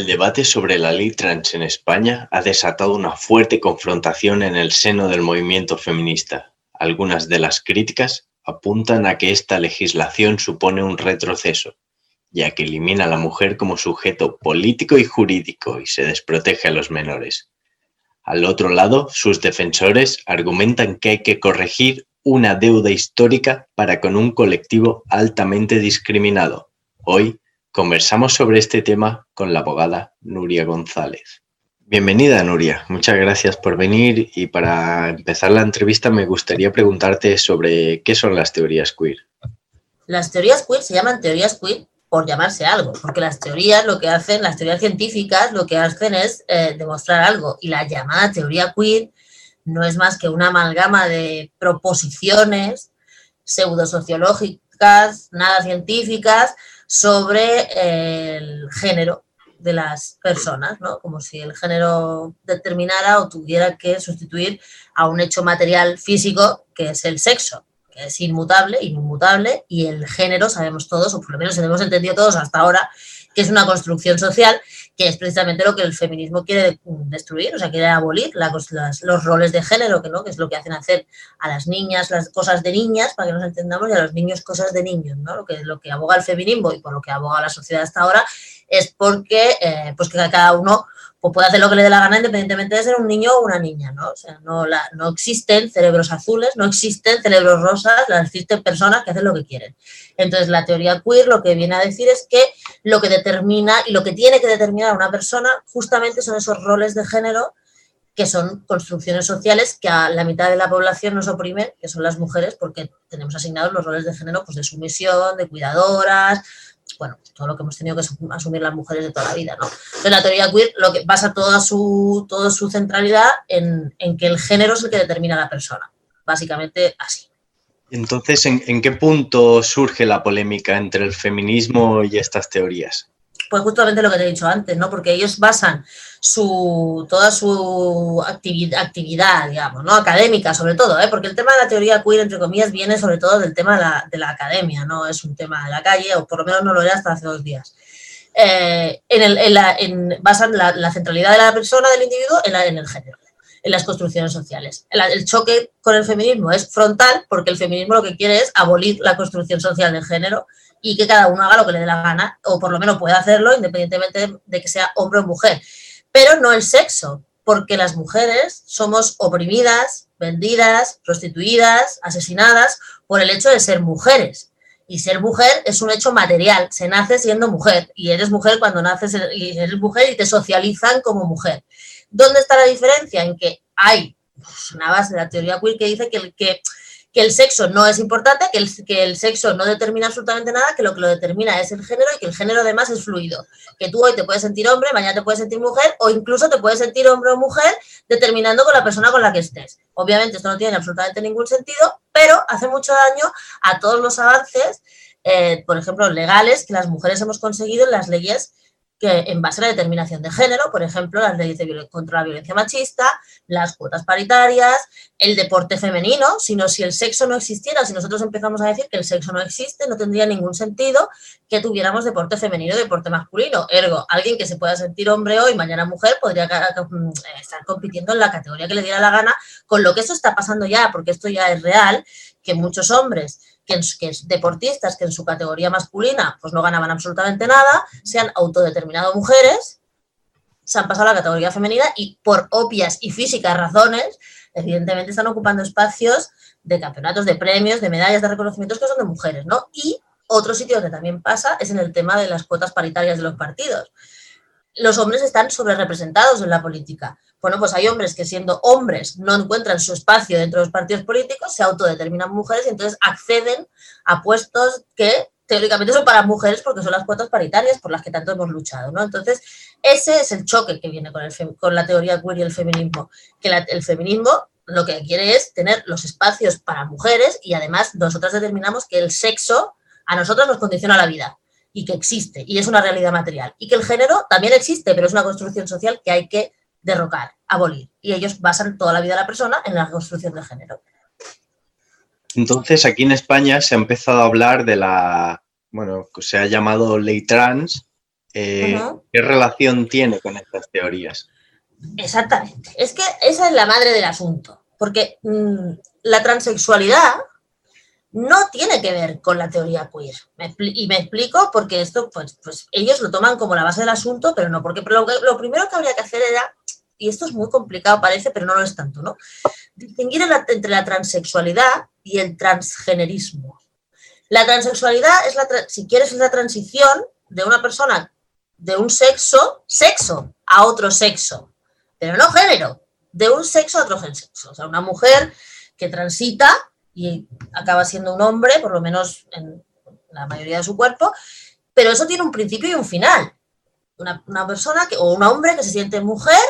El debate sobre la ley trans en España ha desatado una fuerte confrontación en el seno del movimiento feminista. Algunas de las críticas apuntan a que esta legislación supone un retroceso, ya que elimina a la mujer como sujeto político y jurídico y se desprotege a los menores. Al otro lado, sus defensores argumentan que hay que corregir una deuda histórica para con un colectivo altamente discriminado. Hoy Conversamos sobre este tema con la abogada Nuria González. Bienvenida, Nuria. Muchas gracias por venir y para empezar la entrevista me gustaría preguntarte sobre qué son las teorías queer. Las teorías queer se llaman teorías queer por llamarse algo, porque las teorías lo que hacen, las teorías científicas lo que hacen es eh, demostrar algo y la llamada teoría queer no es más que una amalgama de proposiciones pseudosociológicas, nada científicas, sobre el género de las personas, ¿no? Como si el género determinara o tuviera que sustituir a un hecho material físico que es el sexo, que es inmutable, inmutable, y el género sabemos todos, o por lo menos hemos entendido todos hasta ahora, que es una construcción social que es precisamente lo que el feminismo quiere destruir, o sea, quiere abolir los roles de género, que, ¿no? que es lo que hacen hacer a las niñas las cosas de niñas, para que nos entendamos, y a los niños cosas de niños, ¿no? Lo que, lo que aboga el feminismo y por lo que aboga la sociedad hasta ahora es porque eh, pues que cada uno pues puede hacer lo que le dé la gana independientemente de ser un niño o una niña, ¿no? O sea, no, la, no existen cerebros azules, no existen cerebros rosas, existen personas que hacen lo que quieren. Entonces, la teoría queer lo que viene a decir es que lo que determina y lo que tiene que determinar a una persona justamente son esos roles de género que son construcciones sociales que a la mitad de la población nos oprime, que son las mujeres, porque tenemos asignados los roles de género pues de sumisión, de cuidadoras, bueno, todo lo que hemos tenido que asumir las mujeres de toda la vida, ¿no? Entonces la teoría queer lo que basa toda su, toda su centralidad en, que el género es el que determina a la persona, básicamente así. Entonces, ¿en, qué punto surge la polémica entre el feminismo y estas teorías? Pues justamente lo que te he dicho antes, ¿no? Porque ellos basan su, toda su actividad, actividad, digamos, ¿no? Académica, sobre todo, ¿eh? Porque el tema de la teoría queer, entre comillas, viene sobre todo del tema de la, de la academia, no es un tema de la calle, o por lo menos no lo era hasta hace dos días. Eh, en el, en la, en, basan la, la, centralidad de la persona, del individuo, en, en el género en las construcciones sociales. El, choque con el feminismo es frontal porque el feminismo lo que quiere es abolir la construcción social del género y que cada uno haga lo que le dé la gana, o por lo menos pueda hacerlo independientemente de que sea hombre o mujer. Pero no el sexo, porque las mujeres somos oprimidas, vendidas, prostituidas, asesinadas por el hecho de ser mujeres. Y ser mujer es un hecho material, se nace siendo mujer y eres mujer cuando naces y eres mujer y te socializan como mujer. ¿Dónde está la diferencia? En que hay pues, una base de la teoría queer que dice que, el, que, que el sexo no es importante, que el, que el sexo no determina absolutamente nada, que lo que lo determina es el género y que el género además es fluido. Que tú hoy te puedes sentir hombre, mañana te puedes sentir mujer o incluso te puedes sentir hombre o mujer determinando con la persona con la que estés. Obviamente esto no tiene absolutamente ningún sentido, pero hace mucho daño a todos los avances, eh, por ejemplo, legales que las mujeres hemos conseguido en las leyes que en base a la determinación de género, por ejemplo, las leyes de contra la violencia machista, las cuotas paritarias, el deporte femenino, sino si el sexo no existiera, si nosotros empezamos a decir que el sexo no existe, no tendría ningún sentido que tuviéramos deporte femenino y deporte masculino. Ergo, alguien que se pueda sentir hombre hoy, mañana mujer, podría mm, estar compitiendo en la categoría que le diera la gana, con lo que eso está pasando ya, porque esto ya es real, que muchos hombres que, deportistas que en su categoría masculina pues no ganaban absolutamente nada, se han autodeterminado mujeres, se han pasado a la categoría femenina y por obvias y físicas razones, evidentemente están ocupando espacios de campeonatos, de premios, de medallas, de reconocimientos que son de mujeres, ¿no? Y otro sitio donde también pasa es en el tema de las cuotas paritarias de los partidos. Los hombres están sobre-representados en la política. Bueno, pues hay hombres que siendo hombres no encuentran su espacio dentro de los partidos políticos, se autodeterminan mujeres y entonces acceden a puestos que teóricamente son para mujeres porque son las cuotas paritarias por las que tanto hemos luchado, ¿no? Entonces, ese es el choque que viene con, el con la teoría queer y el feminismo, que el feminismo lo que quiere es tener los espacios para mujeres y además nosotras determinamos que el sexo a nosotras nos condiciona la vida y que existe y es una realidad material y que el género también existe, pero es una construcción social que hay que derrocar, abolir. Y ellos basan toda la vida de la persona en la construcción de género. Entonces, aquí en España se ha empezado a hablar de la, bueno, se ha llamado ley trans, Eh, ¿Qué relación tiene con estas teorías? Exactamente. Es que esa es la madre del asunto. Porque mm, la transexualidad no tiene que ver con la teoría queer. y me explico porque esto, pues, pues, ellos lo toman como la base del asunto, pero no, porque lo, lo, primero que habría que hacer era, y esto es muy complicado parece, pero no lo es tanto, ¿no? Distinguir entre la transexualidad y el transgenerismo. La transexualidad es la, si quieres, es la transición de una persona de un sexo, sexo, a otro sexo, pero no género, de un sexo a otro sexo. O sea, una mujer que transita y acaba siendo un hombre, por lo menos en la mayoría de su cuerpo, pero eso tiene un principio y un final. Una, una persona que, o un hombre que se siente mujer,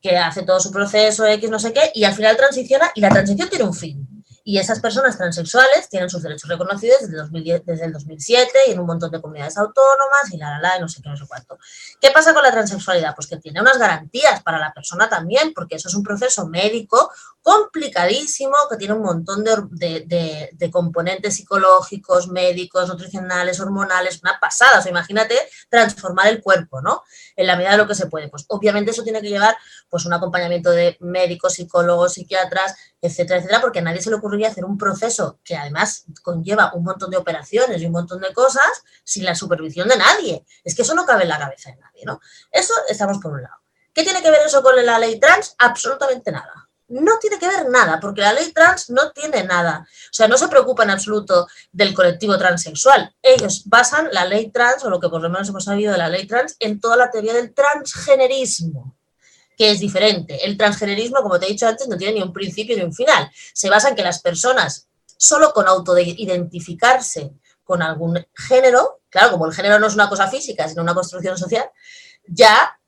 que hace todo su proceso X, no sé qué, y al final transiciona y la transición tiene un fin. Y esas personas transexuales tienen sus derechos reconocidos desde, 2010, desde el 2007 y en un montón de comunidades autónomas y la, la, la, y no sé qué, no sé cuánto. ¿Qué pasa con la transexualidad? Pues que tiene unas garantías para la persona también, porque eso es un proceso médico complicadísimo, que tiene un montón de, de, componentes psicológicos, médicos, nutricionales, hormonales, una pasada. O sea, imagínate transformar el cuerpo, ¿no? En la medida de lo que se puede. Pues obviamente eso tiene que llevar pues un acompañamiento de médicos, psicólogos, psiquiatras, etcétera, etcétera, porque a nadie se le ocurriría hacer un proceso que además conlleva un montón de operaciones y un montón de cosas sin la supervisión de nadie. Es que eso no cabe en la cabeza de nadie, ¿no? Eso estamos por un lado. ¿Qué tiene que ver eso con la ley trans? Absolutamente nada. No tiene que ver nada, porque la ley trans no tiene nada. O sea, no se preocupa en absoluto del colectivo transexual. Ellos basan la ley trans, o lo que por lo menos hemos sabido de la ley trans, en toda la teoría del transgenerismo que es diferente. El transgenerismo, como te he dicho antes, no tiene ni un principio ni un final. Se basa en que las personas, solo con autoidentificarse con algún género, claro, como el género no es una cosa física, sino una construcción social, ya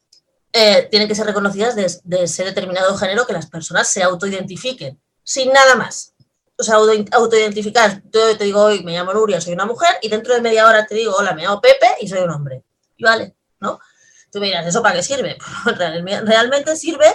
eh, tienen que ser reconocidas de, de, ese determinado género que las personas se autoidentifiquen, sin nada más. O sea, autoidentificar, yo te digo hoy me llamo Nuria, soy una mujer, y dentro de media hora te digo, hola, me llamo Pepe y soy un hombre. Y vale, ¿no? Tú me dirás, ¿eso para qué sirve? Realmente sirve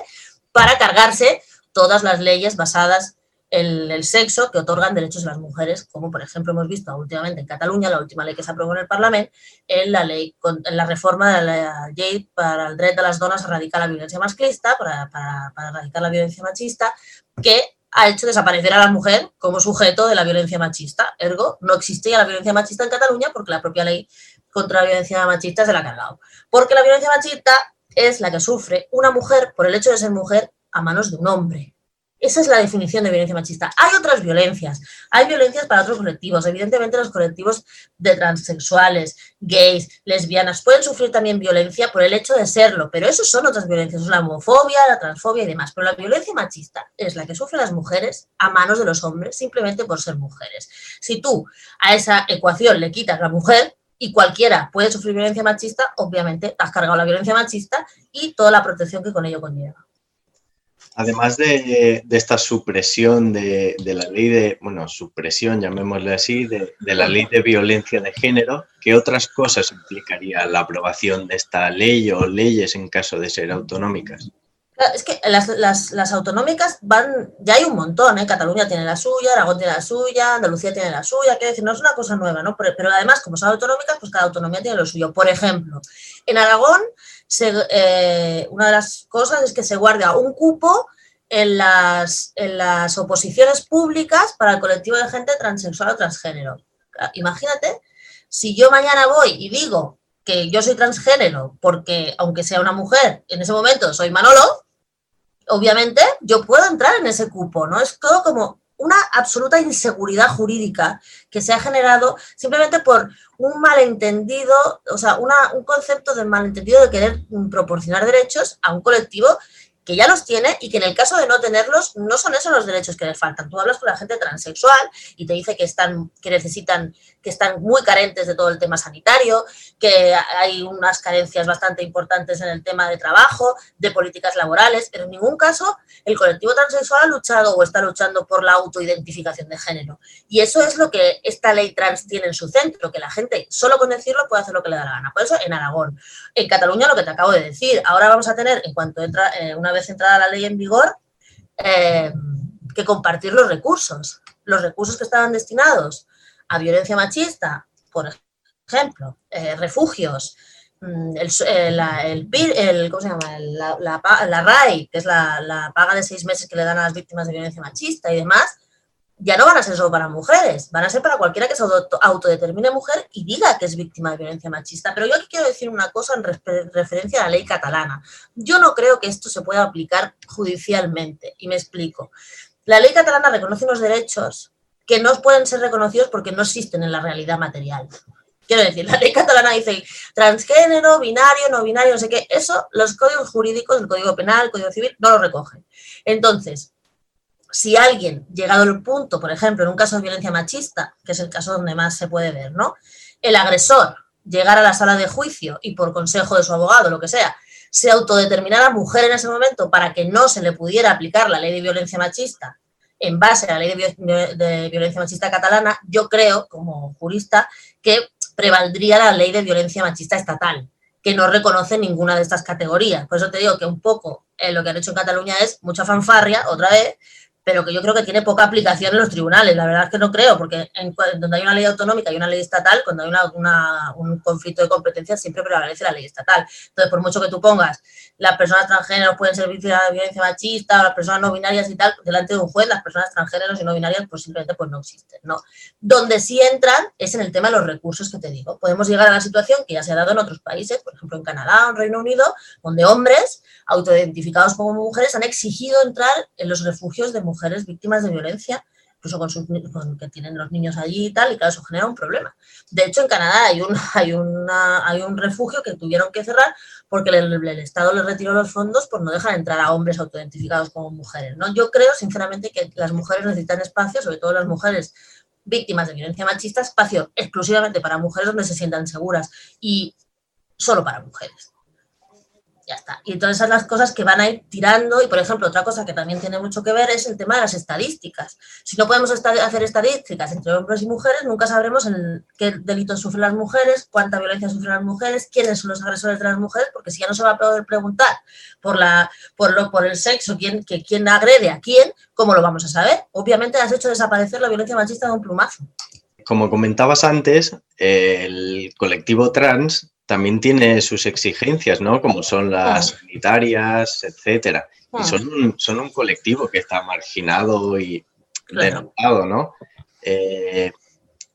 para cargarse todas las leyes basadas el sexo que otorgan derechos a las mujeres, como por ejemplo hemos visto últimamente en Cataluña, la última ley que se aprobó en el Parlamento, en la ley, en la reforma de la ley para el derecho de las donas a erradicar la violencia masclista, para, para, para erradicar la violencia machista, que ha hecho desaparecer a la mujer como sujeto de la violencia machista. Ergo, no existía la violencia machista en Cataluña porque la propia ley contra la violencia machista se la ha cargado. Porque la violencia machista es la que sufre una mujer por el hecho de ser mujer a manos de un hombre. Esa es la definición de violencia machista. Hay otras violencias, hay violencias para otros colectivos. Evidentemente los colectivos de transexuales, gays, lesbianas pueden sufrir también violencia por el hecho de serlo, pero eso son otras violencias, la homofobia, la transfobia y demás. Pero la violencia machista es la que sufren las mujeres a manos de los hombres simplemente por ser mujeres. Si tú a esa ecuación le quitas la mujer, y cualquiera puede sufrir violencia machista, obviamente te has cargado la violencia machista y toda la protección que con ello conlleva. Además de, esta supresión de, de, la ley de, bueno, supresión, llamémosle así, de, la ley de violencia de género, ¿qué otras cosas implicaría la aprobación de esta ley o leyes en caso de ser autonómicas? Es que las, las, autonómicas van, ya hay un montón, ¿eh? Cataluña tiene la suya, Aragón tiene la suya, Andalucía tiene la suya, quiero decir, no es una cosa nueva, ¿no? Pero, además, como son autonómicas, pues cada autonomía tiene lo suyo. Por ejemplo, en Aragón, eh, una de las cosas es que se guarda un cupo en las, en las oposiciones públicas para el colectivo de gente transexual o transgénero. Imagínate, si yo mañana voy y digo que yo soy transgénero porque, aunque sea una mujer, en ese momento soy Manolo, obviamente yo puedo entrar en ese cupo, ¿no? Es todo como una absoluta inseguridad jurídica que se ha generado simplemente por un malentendido, o sea, un concepto de malentendido de querer proporcionar derechos a un colectivo que ya los tiene y que en el caso de no tenerlos, no son esos los derechos que les faltan. Tú hablas con la gente transexual y te dice que están, que necesitan, que están muy carentes de todo el tema sanitario, que hay unas carencias bastante importantes en el tema de trabajo, de políticas laborales, pero en ningún caso el colectivo transexual ha luchado o está luchando por la autoidentificación de género. Y eso es lo que esta ley trans tiene en su centro, que la gente solo con decirlo puede hacer lo que le da la gana. Por eso en Aragón. En Cataluña lo que te acabo de decir, ahora vamos a tener, en cuanto entra eh, una vez entrada la ley en vigor, eh, que compartir los recursos. Los recursos que estaban destinados a violencia machista, por ejemplo, eh, refugios, mm, el, el, el, ¿cómo se llama? La, la, RAI, que es la, la, paga de seis meses que le dan a las víctimas de violencia machista y demás, ya no van a ser solo para mujeres, van a ser para cualquiera que se autodetermine mujer y diga que es víctima de violencia machista. Pero yo aquí quiero decir una cosa en referencia a la ley catalana. Yo no creo que esto se pueda aplicar judicialmente, y me explico. La ley catalana reconoce unos derechos que no pueden ser reconocidos porque no existen en la realidad material. Quiero decir, la ley catalana dice transgénero, binario, no binario, no sé qué. Eso los códigos jurídicos, el Código Penal, el Código Civil, no lo recogen. Entonces, si alguien, llegado al punto, por ejemplo, en un caso de violencia machista, que es el caso donde más se puede ver, ¿no? El agresor llegara a la sala de juicio y por consejo de su abogado, lo que sea, se autodeterminara mujer en ese momento para que no se le pudiera aplicar la ley de violencia machista en base a la ley de, violencia machista catalana, yo creo, como jurista, que prevaldría la ley de violencia machista estatal, que no reconoce ninguna de estas categorías. Por eso te digo que un poco eh, lo que han hecho en Cataluña es mucha fanfarria, otra vez, pero que yo creo que tiene poca aplicación en los tribunales. La verdad es que no creo, porque en, donde hay una ley autonómica y una ley estatal, cuando hay un conflicto de competencias siempre prevalece la ley estatal. Entonces, por mucho que tú pongas las personas transgéneros pueden ser víctimas de violencia machista, o las personas no binarias y tal, delante de un juez, las personas transgéneros y no binarias pues simplemente pues no existen, ¿no? Donde sí entran es en el tema de los recursos que te digo. Podemos llegar a la situación que ya se ha dado en otros países, por ejemplo en Canadá o en Reino Unido, donde hombres autoidentificados como mujeres han exigido entrar en los refugios de mujeres víctimas de violencia incluso con, sus, con que tienen los niños allí y tal, y claro, eso genera un problema. De hecho, en Canadá hay un, hay una, hay un refugio que tuvieron que cerrar porque el, Estado les retiró los fondos por no dejar entrar a hombres autoidentificados como mujeres. ¿no? Yo creo, sinceramente, que las mujeres necesitan espacio, sobre todo las mujeres víctimas de violencia machista, espacio exclusivamente para mujeres donde se sientan seguras y solo para mujeres Y entonces son las cosas que van a ir tirando. Y por ejemplo, otra cosa que también tiene mucho que ver es el tema de las estadísticas. Si no podemos hacer estadísticas entre hombres y mujeres, nunca sabremos qué delitos sufren las mujeres, cuánta violencia sufren las mujeres, quiénes son los agresores de las mujeres, porque si ya no se va a poder preguntar por, la, por, lo, por el sexo, quién, que, quién agrede a quién, ¿cómo lo vamos a saber? Obviamente has hecho desaparecer la violencia machista de un plumazo. Como comentabas antes, el colectivo trans también tiene sus exigencias, ¿no? Como son las sanitarias, etcétera. Y son un, son un colectivo que está marginado y denotado, ¿no? Eh,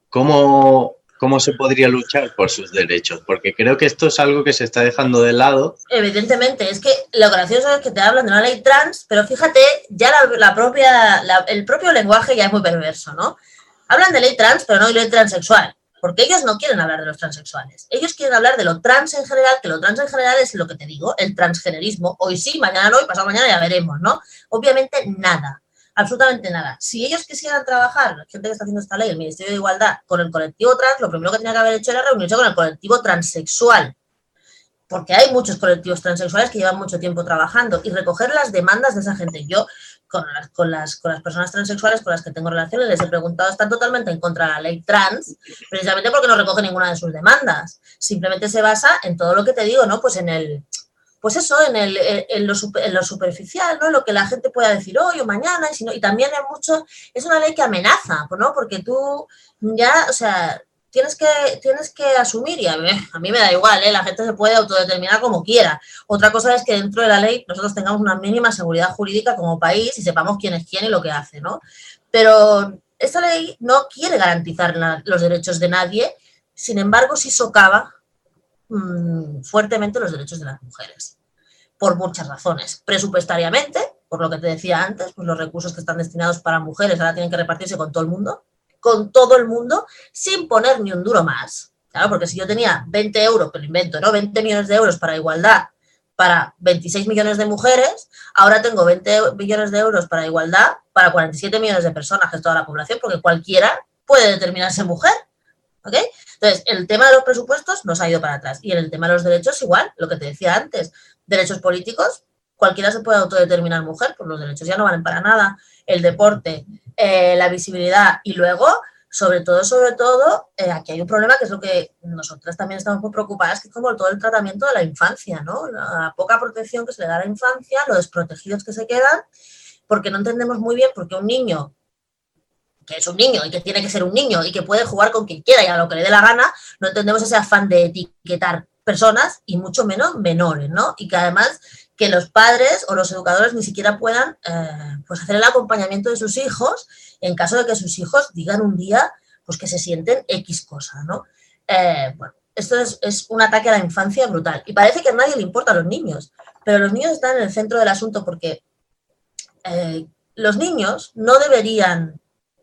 ¿cómo, ¿Cómo se podría luchar por sus derechos? Porque creo que esto es algo que se está dejando de lado. Evidentemente, es que lo gracioso es que te hablan de una ley trans, pero fíjate, ya la, propia, el propio lenguaje ya es muy perverso, ¿no? Hablan de ley trans, pero no de ley transexual. Porque ellos no quieren hablar de los transexuales. Ellos quieren hablar de lo trans en general, que lo trans en general es lo que te digo, el transgenerismo. Hoy sí, mañana no y pasado mañana ya veremos, ¿no? Obviamente nada, absolutamente nada. Si ellos quisieran trabajar, la gente que está haciendo esta ley, el Ministerio de Igualdad, con el colectivo trans, lo primero que tenía que haber hecho era reunirse con el colectivo transexual. Porque hay muchos colectivos transexuales que llevan mucho tiempo trabajando y recoger las demandas de esa gente. Yo con las, con, las, con las personas transexuales con las que tengo relaciones, les he preguntado, están totalmente en contra de la ley trans, precisamente porque no recoge ninguna de sus demandas. Simplemente se basa en todo lo que te digo, ¿no? Pues en el, pues eso, en, el, en, lo, en lo superficial, ¿no? Lo que la gente pueda decir hoy o mañana, y, y también es mucho, es una ley que amenaza, ¿no? Porque tú ya, o sea, tienes que, tienes que asumir, y a mí, me da igual, ¿eh? la gente se puede autodeterminar como quiera. Otra cosa es que dentro de la ley nosotros tengamos una mínima seguridad jurídica como país y sepamos quién es quién y lo que hace, ¿no? Pero esta ley no quiere garantizar los derechos de nadie, sin embargo sí socava mm, fuertemente los derechos de las mujeres, por muchas razones. Presupuestariamente, por lo que te decía antes, pues los recursos que están destinados para mujeres ahora tienen que repartirse con todo el mundo, con todo el mundo sin poner ni un duro más. Claro, porque si yo tenía 20 euros, pero invento, ¿no? 20 millones de euros para igualdad para 26 millones de mujeres, ahora tengo 20 millones de euros para igualdad para 47 millones de personas, que es toda la población, porque cualquiera puede determinarse mujer. ¿Ok? Entonces, el tema de los presupuestos nos ha ido para atrás. Y en el tema de los derechos, igual, lo que te decía antes, derechos políticos, cualquiera se puede autodeterminar mujer, pues los derechos ya no valen para nada. El deporte, eh, la visibilidad y luego, sobre todo, sobre todo, eh, aquí hay un problema que es lo que nosotras también estamos muy preocupadas, que es como todo el tratamiento de la infancia, ¿no? La poca protección que se le da a la infancia, los desprotegidos que se quedan, porque no entendemos muy bien por qué un niño que es un niño y que tiene que ser un niño y que puede jugar con quien quiera y a lo que le dé la gana, no entendemos ese afán de etiquetar personas y mucho menos menores, ¿no? Y que además que los padres o los educadores ni siquiera puedan eh, pues hacer el acompañamiento de sus hijos en caso de que sus hijos digan un día pues que se sienten X cosa, ¿no? Eh, bueno, esto es, un ataque a la infancia brutal. Y parece que a nadie le importa a los niños, pero los niños están en el centro del asunto porque eh, los niños no deberían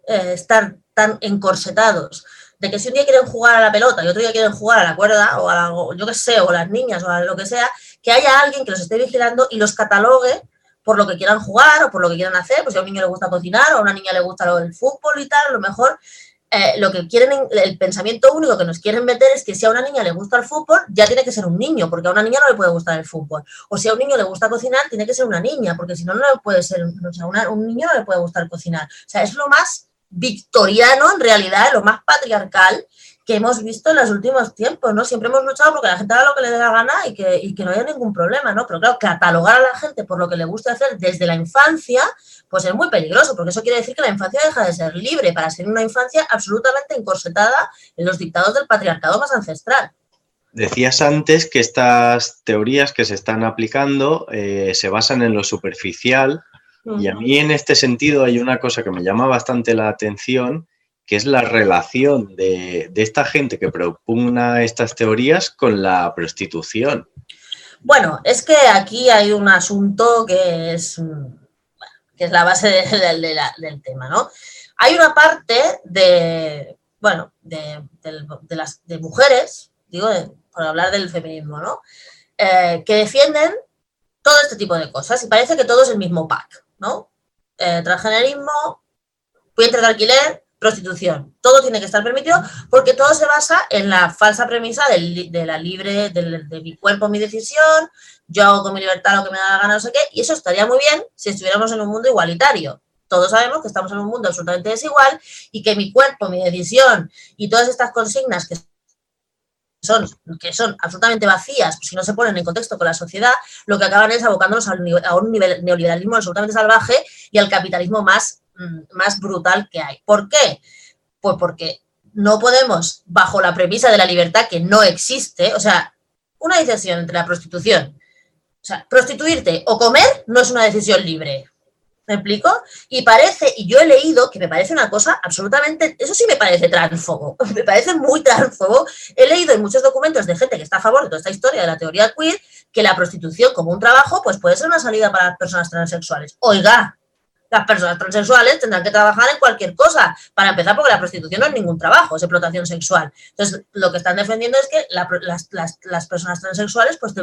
estar tan encorsetados de que si un día quieren jugar a la pelota y otro día quieren jugar a la cuerda o a la, yo qué sé, o las niñas o a lo que sea, que haya alguien que los esté vigilando y los catalogue por lo que quieran jugar o por lo que quieran hacer, pues si a un niño le gusta cocinar o a una niña le gusta el fútbol y tal, a lo mejor eh, lo que quieren, el pensamiento único que nos quieren meter es que si a una niña le gusta el fútbol, ya tiene que ser un niño, porque a una niña no le puede gustar el fútbol. O si a un niño le gusta cocinar, tiene que ser una niña, porque si no, no le puede ser, o sea, un niño no le puede gustar cocinar. O sea, es lo más victoriano, en realidad, lo más patriarcal que hemos visto en los últimos tiempos, ¿no? Siempre hemos luchado porque la gente haga lo que le dé la gana y que, no haya ningún problema, ¿no? Pero claro, catalogar a la gente por lo que le gusta hacer desde la infancia, pues es muy peligroso, porque eso quiere decir que la infancia deja de ser libre para ser una infancia absolutamente encorsetada en los dictados del patriarcado más ancestral. Decías antes que estas teorías que se están aplicando eh, se basan en lo superficial y a mí en este sentido hay una cosa que me llama bastante la atención que es la relación de, esta gente que propugna estas teorías con la prostitución. Bueno, es que aquí hay un asunto que es, que es la base del tema, ¿no? Hay una parte de, bueno, de, las de mujeres, digo, por hablar del feminismo, ¿no? Eh, que defienden todo este tipo de cosas y parece que todo es el mismo pack, ¿no? Eh, transgenerismo, vientre de alquiler, prostitución. Todo tiene que estar permitido porque todo se basa en la falsa premisa de la libre, de, mi cuerpo, mi decisión, yo hago con mi libertad lo que me da la gana, no sé qué, y eso estaría muy bien si estuviéramos en un mundo igualitario. Todos sabemos que estamos en un mundo absolutamente desigual y que mi cuerpo, mi decisión y todas estas consignas que son, que son absolutamente vacías si no se ponen en contexto con la sociedad, lo que acaban es abocándonos a un neoliberalismo absolutamente salvaje y al capitalismo más Mm, más brutal que hay. ¿Por qué? Pues porque no podemos, bajo la premisa de la libertad que no existe, o sea, una decisión entre la prostitución, o sea, prostituirte o comer no es una decisión libre. ¿Me explico? Y parece, y yo he leído que me parece una cosa absolutamente, eso sí me parece transfobo, me parece muy transfobo. He leído en muchos documentos de gente que está a favor de toda esta historia de la teoría queer que la prostitución como un trabajo, pues puede ser una salida para las personas transexuales. Oiga, las personas transexuales tendrán que trabajar en cualquier cosa, para empezar porque la prostitución no es ningún trabajo, es explotación sexual. Entonces, lo que están defendiendo es que las, personas transexuales, pues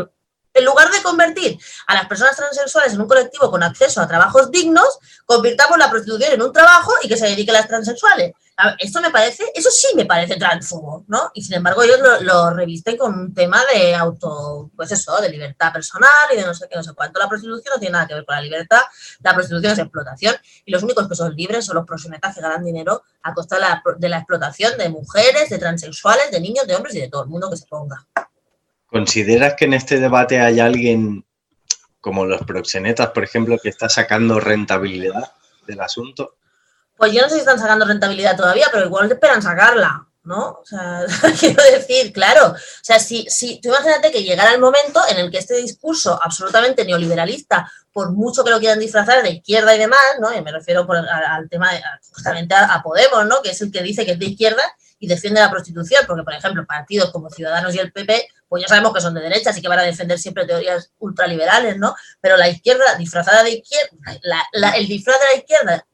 en lugar de convertir a las personas transexuales en un colectivo con acceso a trabajos dignos, convirtamos la prostitución en un trabajo y que se dedique a las transexuales esto me parece, eso sí me parece transfobo, ¿no? Y sin embargo ellos lo, revisten con un tema de auto, pues eso, de libertad personal y de no sé qué, no sé cuánto. La prostitución no tiene nada que ver con la libertad, la prostitución es explotación y los únicos que son libres son los proxenetas que ganan dinero a costa de la explotación de mujeres, de transexuales, de niños, de hombres y de todo el mundo que se ponga. ¿Consideras que en este debate hay alguien como los proxenetas, por ejemplo, que está sacando rentabilidad del asunto? pues yo no sé si están sacando rentabilidad todavía, pero igual esperan sacarla, ¿no? O sea, quiero decir, claro, o sea, si, si tú imagínate que llegara el momento en el que este discurso absolutamente neoliberalista, por mucho que lo quieran disfrazar de izquierda y demás, ¿no? Y me refiero al, tema, de, justamente a, a, Podemos, ¿no? Que es el que dice que es de izquierda y defiende la prostitución, porque, por ejemplo, partidos como Ciudadanos y el PP pues ya sabemos que son de derecha, así que van a defender siempre teorías ultraliberales, ¿no? Pero la izquierda, disfrazada de izquierda, el disfraz de la izquierda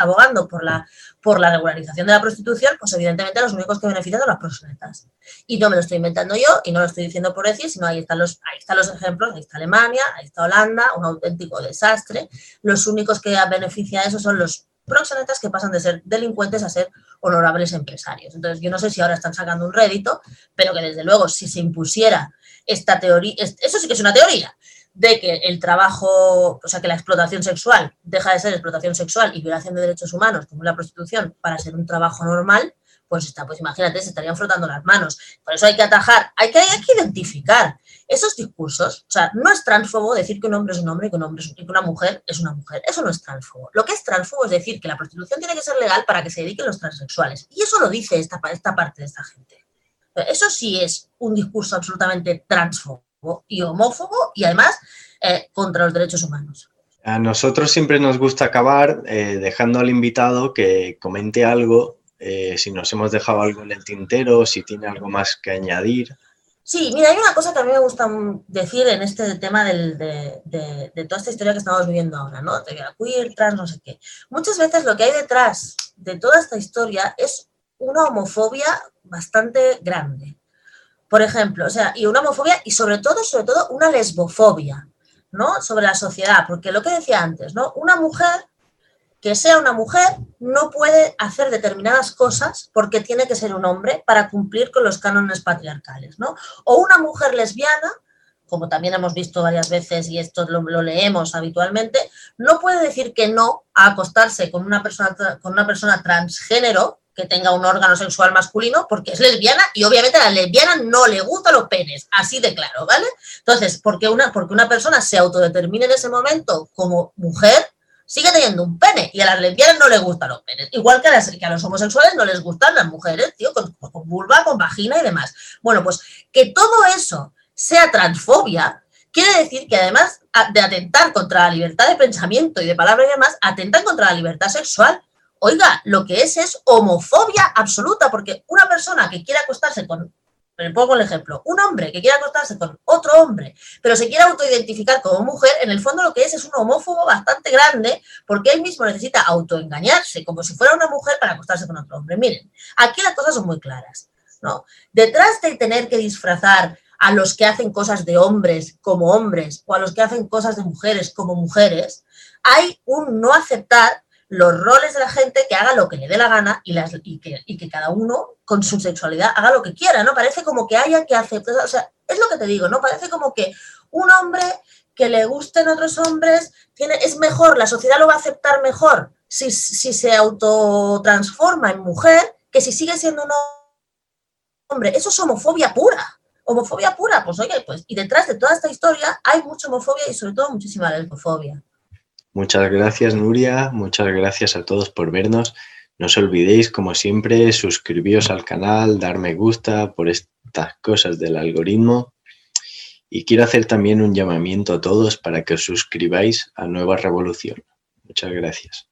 abogando por la, por la regularización de la prostitución, pues evidentemente los únicos que benefician son las proxenetas. Y no me lo estoy inventando yo y no lo estoy diciendo por decir, sino ahí están los, ahí están los ejemplos, ahí está Alemania, ahí está Holanda, un auténtico desastre. Los únicos que benefician eso son los proxenetas que pasan de ser delincuentes a ser honorables empresarios. Entonces, yo no sé si ahora están sacando un rédito, pero que desde luego si se impusiera esta teoría, eso sí que es una teoría, de que el trabajo, o sea, que la explotación sexual deja de ser explotación sexual y violación de derechos humanos, como la prostitución, para ser un trabajo normal, pues está, pues imagínate, se estarían frotando las manos. Por eso hay que atajar, hay que, hay que identificar esos discursos, o sea, no es transfobo decir que un hombre es un hombre y que, un hombre es, una mujer es una mujer. Eso no es transfobo. Lo que es transfobo es decir que la prostitución tiene que ser legal para que se dediquen los transexuales. Y eso lo dice esta, esta parte de esta gente. Eso sí es un discurso absolutamente transfobo y homófobo y además eh, contra los derechos humanos. A nosotros siempre nos gusta acabar eh, dejando al invitado que comente algo, eh, si nos hemos dejado algo en el tintero, si tiene algo más que añadir. Sí, mira, hay una cosa que a mí me gusta decir en este tema de, toda esta historia que estamos viviendo ahora, ¿no? De queer, trans, no sé qué. Muchas veces lo que hay detrás de toda esta historia es una homofobia bastante grande. Por ejemplo, o sea, y una homofobia y sobre todo, sobre todo, una lesbofobia. ¿no? Sobre la sociedad, porque lo que decía antes, ¿no? Una mujer que sea una mujer no puede hacer determinadas cosas porque tiene que ser un hombre para cumplir con los cánones patriarcales, ¿no? O una mujer lesbiana, como también hemos visto varias veces y esto lo, leemos habitualmente, no puede decir que no a acostarse con una persona, con una persona transgénero que tenga un órgano sexual masculino porque es lesbiana y obviamente a la lesbiana no le gustan los penes, así de claro, ¿vale? Entonces, porque una, porque una persona se autodetermine en ese momento como mujer, sigue teniendo un pene y a las lesbianas no les gustan los penes. Igual que a, los homosexuales no les gustan las mujeres, tío, con, con vulva, con vagina y demás. Bueno, pues que todo eso sea transfobia, quiere decir que además de atentar contra la libertad de pensamiento y de palabra y demás, atentan contra la libertad sexual. Oiga, lo que es es homofobia absoluta, porque una persona que quiere acostarse con, le pongo el ejemplo, un hombre que quiere acostarse con otro hombre, pero se quiere autoidentificar como mujer, en el fondo lo que es es un homófobo bastante grande, porque él mismo necesita autoengañarse, como si fuera una mujer para acostarse con otro hombre. Miren, aquí las cosas son muy claras, ¿no? Detrás de tener que disfrazar a los que hacen cosas de hombres como hombres o a los que hacen cosas de mujeres como mujeres, hay un no aceptar los roles de la gente que haga lo que le dé la gana y, las, y, que, y, que, cada uno con su sexualidad haga lo que quiera, ¿no? Parece como que haya que aceptar, o sea, es lo que te digo, ¿no? Parece como que un hombre que le gusten otros hombres tiene, es mejor, la sociedad lo va a aceptar mejor si, si se autotransforma en mujer que si sigue siendo un hombre. Eso es homofobia pura. Homofobia pura, pues oye, pues, y detrás de toda esta historia hay mucha homofobia y sobre todo muchísima lesbofobia. Muchas gracias, Nuria. Muchas gracias a todos por vernos. No os olvidéis, como siempre, suscribiros al canal, dar me gusta por estas cosas del algoritmo. Y quiero hacer también un llamamiento a todos para que os suscribáis a Nueva Revolución. Muchas gracias.